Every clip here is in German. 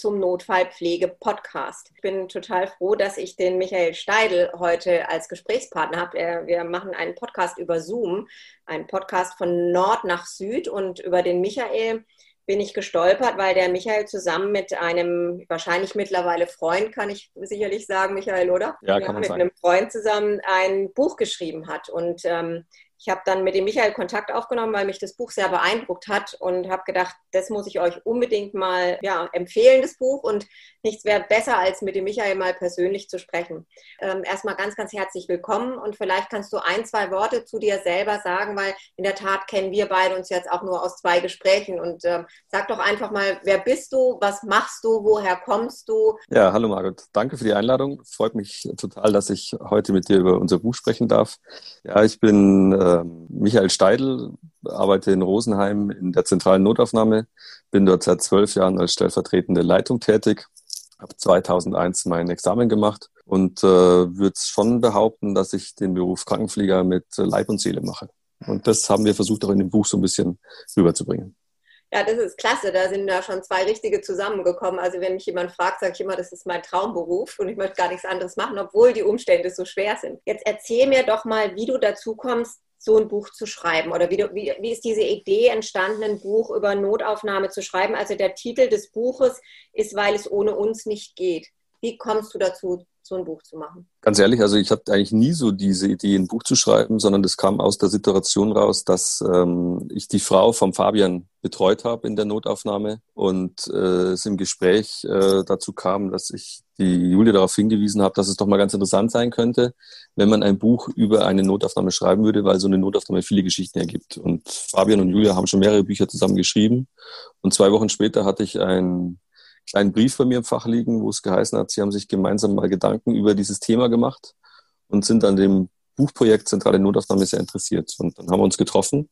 Zum Notfallpflege-Podcast. Ich bin total froh, dass ich den Michael Steidl heute als Gesprächspartner habe. Wir machen einen Podcast über Zoom, einen Podcast von Nord nach Süd und über den Michael bin ich gestolpert, weil der Michael zusammen mit einem wahrscheinlich mittlerweile Freund, kann ich sicherlich sagen, Michael, oder? Ja, kann man mit sagen. einem Freund zusammen ein Buch geschrieben hat. Und ähm, ich habe dann mit dem Michael Kontakt aufgenommen, weil mich das Buch sehr beeindruckt hat und habe gedacht, das muss ich euch unbedingt mal ja, empfehlen, das Buch. Und nichts wäre besser, als mit dem Michael mal persönlich zu sprechen. Ähm, erstmal ganz, ganz herzlich willkommen und vielleicht kannst du ein, zwei Worte zu dir selber sagen, weil in der Tat kennen wir beide uns jetzt auch nur aus zwei Gesprächen. Und ähm, sag doch einfach mal, wer bist du, was machst du, woher kommst du? Ja, hallo Margot, danke für die Einladung. Freut mich total, dass ich heute mit dir über unser Buch sprechen darf. Ja, ich bin äh, Michael Steidl, arbeite in Rosenheim in der zentralen Notaufnahme, bin dort seit zwölf Jahren als stellvertretende Leitung tätig, habe 2001 mein Examen gemacht und äh, würde schon behaupten, dass ich den Beruf Krankenpfleger mit Leib und Seele mache. Und das haben wir versucht auch in dem Buch so ein bisschen rüberzubringen. Ja, das ist klasse. Da sind da schon zwei richtige zusammengekommen. Also wenn mich jemand fragt, sage ich immer, das ist mein Traumberuf und ich möchte gar nichts anderes machen, obwohl die Umstände so schwer sind. Jetzt erzähl mir doch mal, wie du dazu kommst, so ein Buch zu schreiben? Oder wie, wie, wie ist diese Idee entstanden, ein Buch über Notaufnahme zu schreiben? Also der Titel des Buches ist, weil es ohne uns nicht geht. Wie kommst du dazu, so ein Buch zu machen? Ganz ehrlich, also ich hatte eigentlich nie so diese Idee, ein Buch zu schreiben, sondern das kam aus der Situation raus, dass ähm, ich die Frau vom Fabian betreut habe in der Notaufnahme und äh, es im Gespräch äh, dazu kam, dass ich die Julia darauf hingewiesen habe, dass es doch mal ganz interessant sein könnte, wenn man ein Buch über eine Notaufnahme schreiben würde, weil so eine Notaufnahme viele Geschichten ergibt. Und Fabian und Julia haben schon mehrere Bücher zusammen geschrieben und zwei Wochen später hatte ich ein kleinen Brief bei mir im Fach liegen, wo es geheißen hat, sie haben sich gemeinsam mal Gedanken über dieses Thema gemacht und sind an dem Buchprojekt Zentrale Notaufnahme sehr interessiert. Und dann haben wir uns getroffen,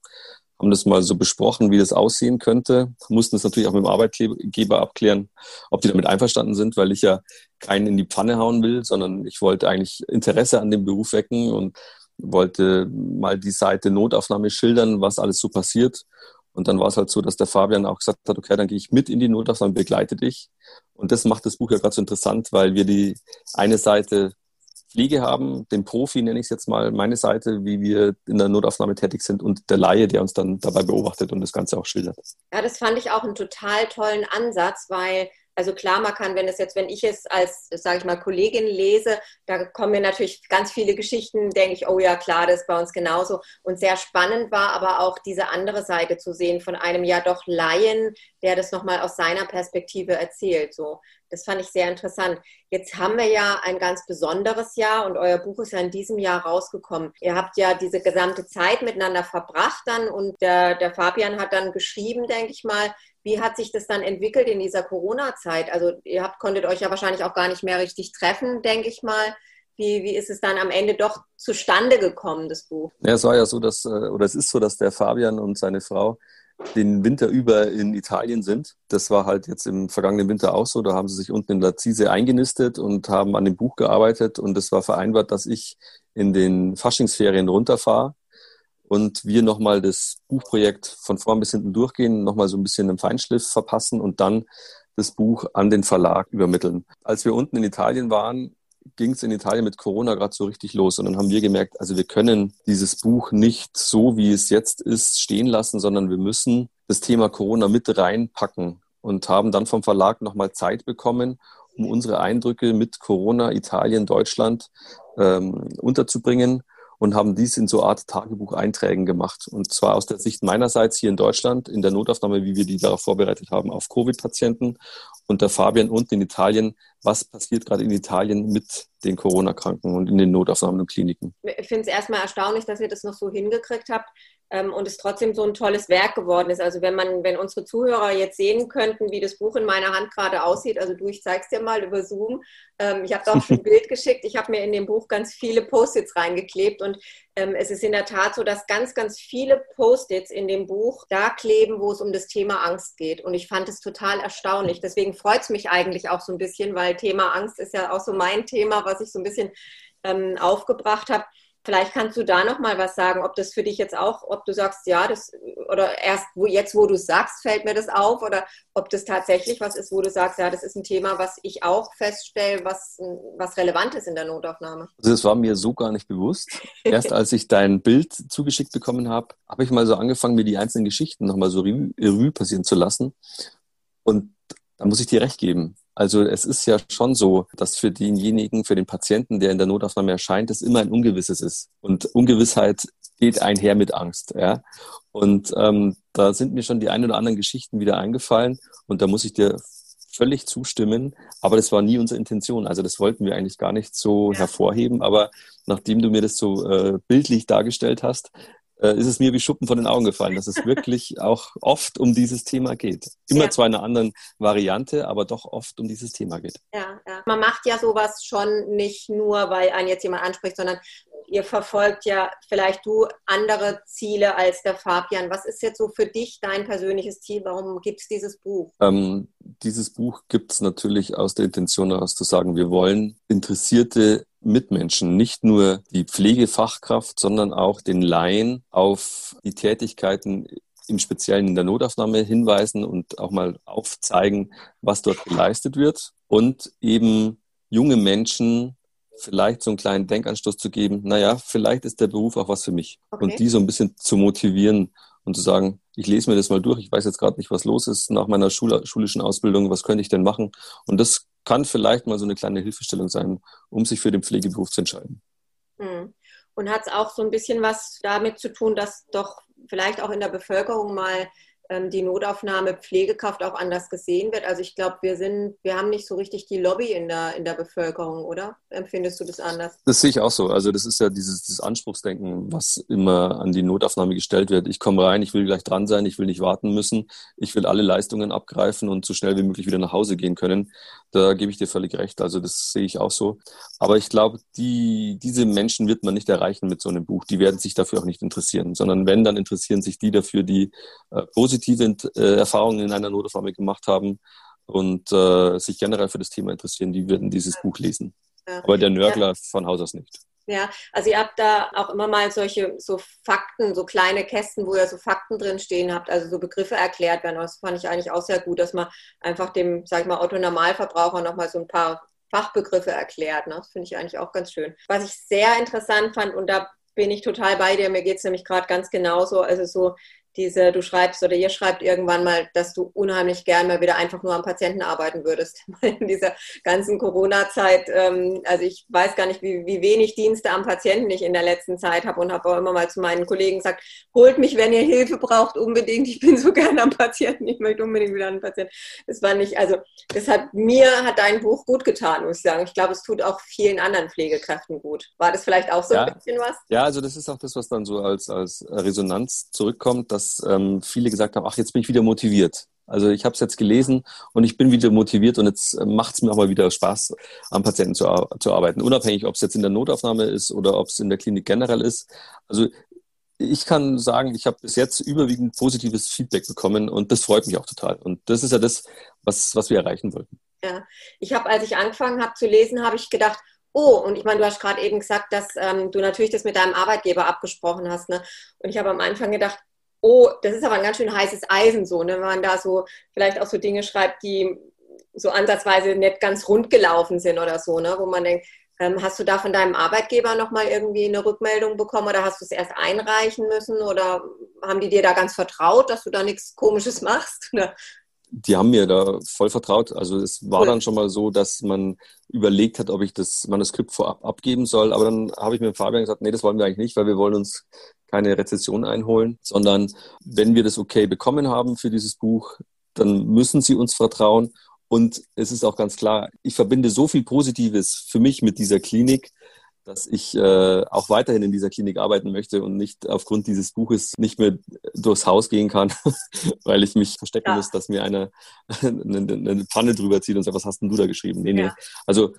haben das mal so besprochen, wie das aussehen könnte, mussten es natürlich auch mit dem Arbeitgeber abklären, ob die damit einverstanden sind, weil ich ja keinen in die Pfanne hauen will, sondern ich wollte eigentlich Interesse an dem Beruf wecken und wollte mal die Seite Notaufnahme schildern, was alles so passiert und dann war es halt so, dass der Fabian auch gesagt hat, okay, dann gehe ich mit in die Notaufnahme, begleite dich. Und das macht das Buch ja gerade so interessant, weil wir die eine Seite Pflege haben, den Profi nenne ich es jetzt mal, meine Seite, wie wir in der Notaufnahme tätig sind und der Laie, der uns dann dabei beobachtet und das Ganze auch schildert. Ja, das fand ich auch einen total tollen Ansatz, weil also klar, man kann, wenn es jetzt, wenn ich es als, sage ich mal, Kollegin lese, da kommen mir natürlich ganz viele Geschichten, denke ich, oh ja, klar, das ist bei uns genauso. Und sehr spannend war aber auch diese andere Seite zu sehen von einem ja doch Laien, der das nochmal aus seiner Perspektive erzählt. So, das fand ich sehr interessant. Jetzt haben wir ja ein ganz besonderes Jahr und euer Buch ist ja in diesem Jahr rausgekommen. Ihr habt ja diese gesamte Zeit miteinander verbracht dann und der, der Fabian hat dann geschrieben, denke ich mal, wie hat sich das dann entwickelt in dieser Corona-Zeit? Also ihr habt, konntet euch ja wahrscheinlich auch gar nicht mehr richtig treffen, denke ich mal. Wie, wie ist es dann am Ende doch zustande gekommen, das Buch? Ja, es war ja so, dass, äh, oder es ist so, dass der Fabian und seine Frau den Winter über in Italien sind. Das war halt jetzt im vergangenen Winter auch so. Da haben sie sich unten in Lazise eingenistet und haben an dem Buch gearbeitet. Und es war vereinbart, dass ich in den Faschingsferien runterfahre und wir nochmal das Buchprojekt von vorn bis hinten durchgehen, nochmal so ein bisschen einen Feinschliff verpassen und dann das Buch an den Verlag übermitteln. Als wir unten in Italien waren, ging es in Italien mit Corona gerade so richtig los. Und dann haben wir gemerkt, also wir können dieses Buch nicht so, wie es jetzt ist, stehen lassen, sondern wir müssen das Thema Corona mit reinpacken und haben dann vom Verlag nochmal Zeit bekommen, um unsere Eindrücke mit Corona, Italien, Deutschland ähm, unterzubringen und haben dies in so Art Tagebucheinträgen gemacht. Und zwar aus der Sicht meinerseits hier in Deutschland, in der Notaufnahme, wie wir die darauf vorbereitet haben, auf Covid-Patienten. Und der Fabian unten in Italien, was passiert gerade in Italien mit den Corona-Kranken und in den Notaufnahmen und Kliniken. Ich finde es erstmal erstaunlich, dass ihr das noch so hingekriegt habt ähm, und es trotzdem so ein tolles Werk geworden ist. Also wenn man, wenn unsere Zuhörer jetzt sehen könnten, wie das Buch in meiner Hand gerade aussieht, also du, ich zeig's dir mal über Zoom. Ähm, ich habe da auch schon ein Bild geschickt. Ich habe mir in dem Buch ganz viele Post-its reingeklebt und ähm, es ist in der Tat so, dass ganz, ganz viele Post-its in dem Buch da kleben, wo es um das Thema Angst geht. Und ich fand es total erstaunlich. Deswegen freut es mich eigentlich auch so ein bisschen, weil Thema Angst ist ja auch so mein Thema, was ich so ein bisschen ähm, aufgebracht habe Vielleicht kannst du da noch mal was sagen, ob das für dich jetzt auch, ob du sagst, ja, das oder erst wo, jetzt, wo du es sagst, fällt mir das auf oder ob das tatsächlich was ist, wo du sagst, ja, das ist ein Thema, was ich auch feststelle, was, was relevant ist in der Notaufnahme. Also das war mir so gar nicht bewusst. Erst als ich dein Bild zugeschickt bekommen habe, habe ich mal so angefangen, mir die einzelnen Geschichten noch mal so Revue passieren zu lassen. Und da muss ich dir recht geben. Also es ist ja schon so, dass für denjenigen, für den Patienten, der in der Notaufnahme erscheint, es immer ein Ungewisses ist. Und Ungewissheit geht einher mit Angst. Ja? Und ähm, da sind mir schon die ein oder anderen Geschichten wieder eingefallen. Und da muss ich dir völlig zustimmen. Aber das war nie unsere Intention. Also das wollten wir eigentlich gar nicht so hervorheben. Aber nachdem du mir das so äh, bildlich dargestellt hast, äh, ist es mir wie Schuppen von den Augen gefallen, dass es wirklich auch oft um dieses Thema geht. Immer ja. zwar in einer anderen Variante, aber doch oft um dieses Thema geht. Ja, ja. Man macht ja sowas schon nicht nur, weil einen jetzt jemand anspricht, sondern ihr verfolgt ja vielleicht du andere Ziele als der Fabian. Was ist jetzt so für dich dein persönliches Ziel? Warum gibt es dieses Buch? Ähm, dieses Buch gibt es natürlich aus der Intention heraus zu sagen, wir wollen interessierte Mitmenschen, nicht nur die Pflegefachkraft, sondern auch den Laien auf die Tätigkeiten im Speziellen in der Notaufnahme hinweisen und auch mal aufzeigen, was dort geleistet wird und eben junge Menschen vielleicht so einen kleinen Denkanstoß zu geben, naja, vielleicht ist der Beruf auch was für mich. Okay. Und die so ein bisschen zu motivieren und zu sagen, ich lese mir das mal durch, ich weiß jetzt gerade nicht, was los ist nach meiner Schul schulischen Ausbildung, was könnte ich denn machen? Und das kann vielleicht mal so eine kleine Hilfestellung sein, um sich für den Pflegeberuf zu entscheiden. Hm. Und hat es auch so ein bisschen was damit zu tun, dass doch vielleicht auch in der Bevölkerung mal die Notaufnahme Pflegekraft auch anders gesehen wird. Also ich glaube, wir sind, wir haben nicht so richtig die Lobby in der, in der Bevölkerung, oder? Empfindest du das anders? Das sehe ich auch so. Also das ist ja dieses, dieses Anspruchsdenken, was immer an die Notaufnahme gestellt wird. Ich komme rein, ich will gleich dran sein, ich will nicht warten müssen, ich will alle Leistungen abgreifen und so schnell wie möglich wieder nach Hause gehen können. Da gebe ich dir völlig recht. Also das sehe ich auch so. Aber ich glaube, die, diese Menschen wird man nicht erreichen mit so einem Buch. Die werden sich dafür auch nicht interessieren, sondern wenn, dann interessieren sich die dafür, die äh, positiv positive äh, Erfahrungen in einer Notaufnahme gemacht haben und äh, sich generell für das Thema interessieren, die würden dieses ja. Buch lesen. Ja. Aber der Nörgler ja. von Haus aus nicht. Ja, also ihr habt da auch immer mal solche so Fakten, so kleine Kästen, wo ihr so Fakten drin stehen habt, also so Begriffe erklärt werden. Das fand ich eigentlich auch sehr gut, dass man einfach dem, sag ich mal, Otto-Normalverbraucher nochmal so ein paar Fachbegriffe erklärt. Ne? Das finde ich eigentlich auch ganz schön. Was ich sehr interessant fand, und da bin ich total bei dir, mir geht es nämlich gerade ganz genauso, also so diese, du schreibst oder ihr schreibt irgendwann mal, dass du unheimlich gern mal wieder einfach nur am Patienten arbeiten würdest. In dieser ganzen Corona-Zeit, ähm, also ich weiß gar nicht, wie, wie wenig Dienste am Patienten ich in der letzten Zeit habe und habe auch immer mal zu meinen Kollegen gesagt, holt mich, wenn ihr Hilfe braucht, unbedingt. Ich bin so gern am Patienten, ich möchte unbedingt wieder am Patienten. Das war nicht, also das hat mir, hat dein Buch gut getan, muss ich sagen. Ich glaube, es tut auch vielen anderen Pflegekräften gut. War das vielleicht auch so ja. ein bisschen was? Ja, also das ist auch das, was dann so als, als Resonanz zurückkommt, dass ähm, viele gesagt haben, ach, jetzt bin ich wieder motiviert. Also ich habe es jetzt gelesen und ich bin wieder motiviert und jetzt äh, macht es mir auch mal wieder Spaß, am Patienten zu, zu arbeiten. Unabhängig, ob es jetzt in der Notaufnahme ist oder ob es in der Klinik generell ist. Also ich kann sagen, ich habe bis jetzt überwiegend positives Feedback bekommen und das freut mich auch total. Und das ist ja das, was, was wir erreichen wollten. Ja, ich habe, als ich angefangen habe zu lesen, habe ich gedacht, oh, und ich meine, du hast gerade eben gesagt, dass ähm, du natürlich das mit deinem Arbeitgeber abgesprochen hast. Ne? Und ich habe am Anfang gedacht, oh, das ist aber ein ganz schön heißes Eisen so, ne? wenn man da so vielleicht auch so Dinge schreibt, die so ansatzweise nicht ganz rund gelaufen sind oder so, ne? wo man denkt, ähm, hast du da von deinem Arbeitgeber nochmal irgendwie eine Rückmeldung bekommen oder hast du es erst einreichen müssen oder haben die dir da ganz vertraut, dass du da nichts Komisches machst? Oder? Die haben mir da voll vertraut. Also es war cool. dann schon mal so, dass man überlegt hat, ob ich das Manuskript vorab abgeben soll. Aber dann habe ich mit Fabian gesagt, nee, das wollen wir eigentlich nicht, weil wir wollen uns keine Rezession einholen, sondern wenn wir das okay bekommen haben für dieses Buch, dann müssen sie uns vertrauen. Und es ist auch ganz klar, ich verbinde so viel Positives für mich mit dieser Klinik, dass ich äh, auch weiterhin in dieser Klinik arbeiten möchte und nicht aufgrund dieses Buches nicht mehr durchs Haus gehen kann, weil ich mich verstecken ja. muss, dass mir einer eine, eine Pfanne drüber zieht und sagt, was hast denn du da geschrieben? Nee, nee. Ja. Also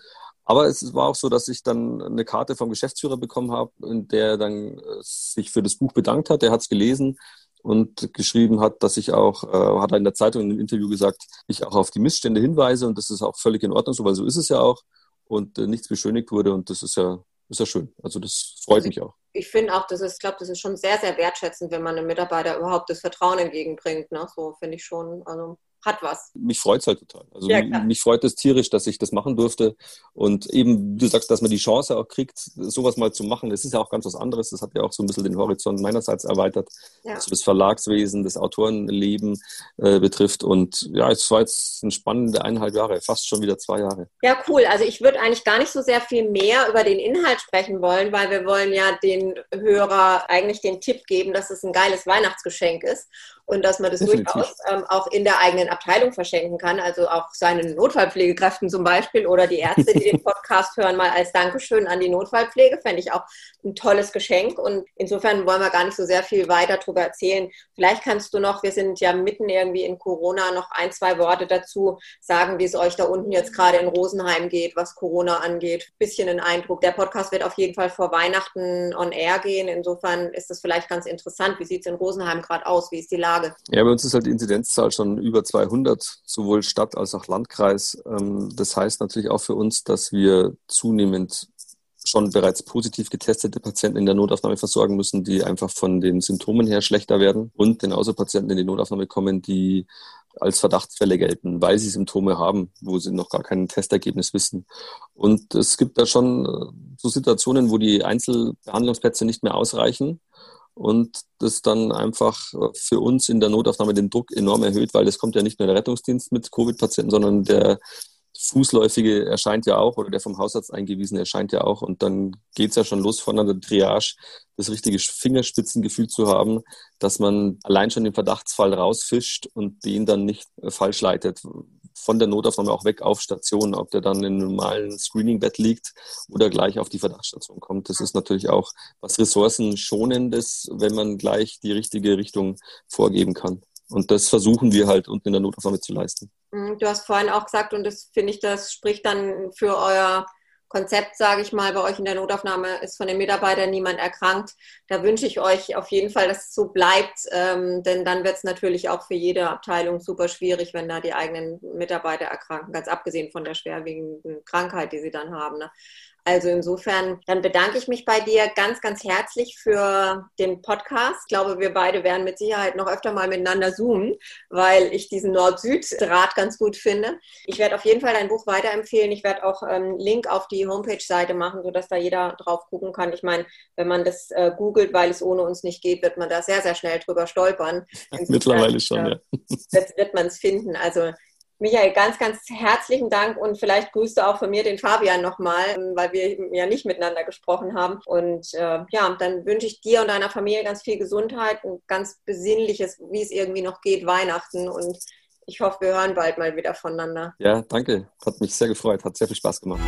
aber es war auch so, dass ich dann eine Karte vom Geschäftsführer bekommen habe, in der dann äh, sich für das Buch bedankt hat. Er hat es gelesen und geschrieben hat, dass ich auch, äh, hat er in der Zeitung in einem Interview gesagt, ich auch auf die Missstände hinweise und das ist auch völlig in Ordnung so, weil so ist es ja auch und äh, nichts beschönigt wurde und das ist ja, ist ja schön. Also das freut mich auch. ich finde auch, das ist, ich glaube, das ist schon sehr, sehr wertschätzend, wenn man einem Mitarbeiter überhaupt das Vertrauen entgegenbringt. Ne? So finde ich schon. Also hat was. Mich freut es halt total. Also ja, mich freut es tierisch, dass ich das machen durfte. Und eben, du sagst, dass man die Chance auch kriegt, sowas mal zu machen. Das ist ja auch ganz was anderes. Das hat ja auch so ein bisschen den Horizont meinerseits erweitert, ja. was das Verlagswesen, das Autorenleben äh, betrifft. Und ja, es war jetzt ein spannende eineinhalb Jahre, fast schon wieder zwei Jahre. Ja, cool. Also ich würde eigentlich gar nicht so sehr viel mehr über den Inhalt sprechen wollen, weil wir wollen ja den Hörer eigentlich den Tipp geben, dass es ein geiles Weihnachtsgeschenk ist und dass man das Definitiv. durchaus ähm, auch in der eigenen Abteilung verschenken kann, also auch seinen Notfallpflegekräften zum Beispiel oder die Ärzte, die den Podcast hören, mal als Dankeschön an die Notfallpflege, fände ich auch ein tolles Geschenk und insofern wollen wir gar nicht so sehr viel weiter darüber erzählen. Vielleicht kannst du noch, wir sind ja mitten irgendwie in Corona, noch ein, zwei Worte dazu sagen, wie es euch da unten jetzt gerade in Rosenheim geht, was Corona angeht. Bisschen ein Eindruck. Der Podcast wird auf jeden Fall vor Weihnachten on air gehen. Insofern ist das vielleicht ganz interessant. Wie sieht es in Rosenheim gerade aus? Wie ist die Lage? Ja, bei uns ist halt die Inzidenzzahl schon über 200, sowohl Stadt als auch Landkreis. Ähm, das heißt natürlich auch für uns, dass wir zunehmend schon bereits positiv getestete Patienten in der Notaufnahme versorgen müssen, die einfach von den Symptomen her schlechter werden und genauso Patienten in die Notaufnahme kommen, die als Verdachtsfälle gelten, weil sie Symptome haben, wo sie noch gar kein Testergebnis wissen. Und es gibt da schon äh, so Situationen, wo die Einzelbehandlungsplätze nicht mehr ausreichen und das dann einfach für uns in der Notaufnahme den Druck enorm erhöht, weil es kommt ja nicht nur der Rettungsdienst mit Covid-Patienten, sondern der Fußläufige erscheint ja auch oder der vom Hausarzt eingewiesene erscheint ja auch und dann geht es ja schon los von einer Triage, das richtige Fingerspitzengefühl zu haben, dass man allein schon den Verdachtsfall rausfischt und den dann nicht falsch leitet, von der Notaufnahme auch weg auf Station, ob der dann in einem normalen Screeningbett liegt oder gleich auf die Verdachtsstation kommt. Das ist natürlich auch was Ressourcenschonendes, wenn man gleich die richtige Richtung vorgeben kann. Und das versuchen wir halt unten in der Notaufnahme zu leisten. Mhm, du hast vorhin auch gesagt, und das finde ich, das spricht dann für euer Konzept, sage ich mal, bei euch in der Notaufnahme ist von den Mitarbeitern niemand erkrankt. Da wünsche ich euch auf jeden Fall, dass es so bleibt, ähm, denn dann wird es natürlich auch für jede Abteilung super schwierig, wenn da die eigenen Mitarbeiter erkranken, ganz abgesehen von der schwerwiegenden Krankheit, die sie dann haben. Ne? Also insofern, dann bedanke ich mich bei dir ganz, ganz herzlich für den Podcast. Ich glaube, wir beide werden mit Sicherheit noch öfter mal miteinander zoomen, weil ich diesen Nord-Süd-Draht ganz gut finde. Ich werde auf jeden Fall dein Buch weiterempfehlen. Ich werde auch einen ähm, Link auf die Homepage-Seite machen, sodass da jeder drauf gucken kann. Ich meine, wenn man das äh, googelt, weil es ohne uns nicht geht, wird man da sehr, sehr schnell drüber stolpern. Mittlerweile schon, äh, ja. Wird, wird man es finden. Also Michael, ganz, ganz herzlichen Dank und vielleicht grüßt du auch von mir den Fabian nochmal, weil wir ja nicht miteinander gesprochen haben. Und äh, ja, dann wünsche ich dir und deiner Familie ganz viel Gesundheit und ganz besinnliches, wie es irgendwie noch geht, Weihnachten. Und ich hoffe, wir hören bald mal wieder voneinander. Ja, danke. Hat mich sehr gefreut. Hat sehr viel Spaß gemacht.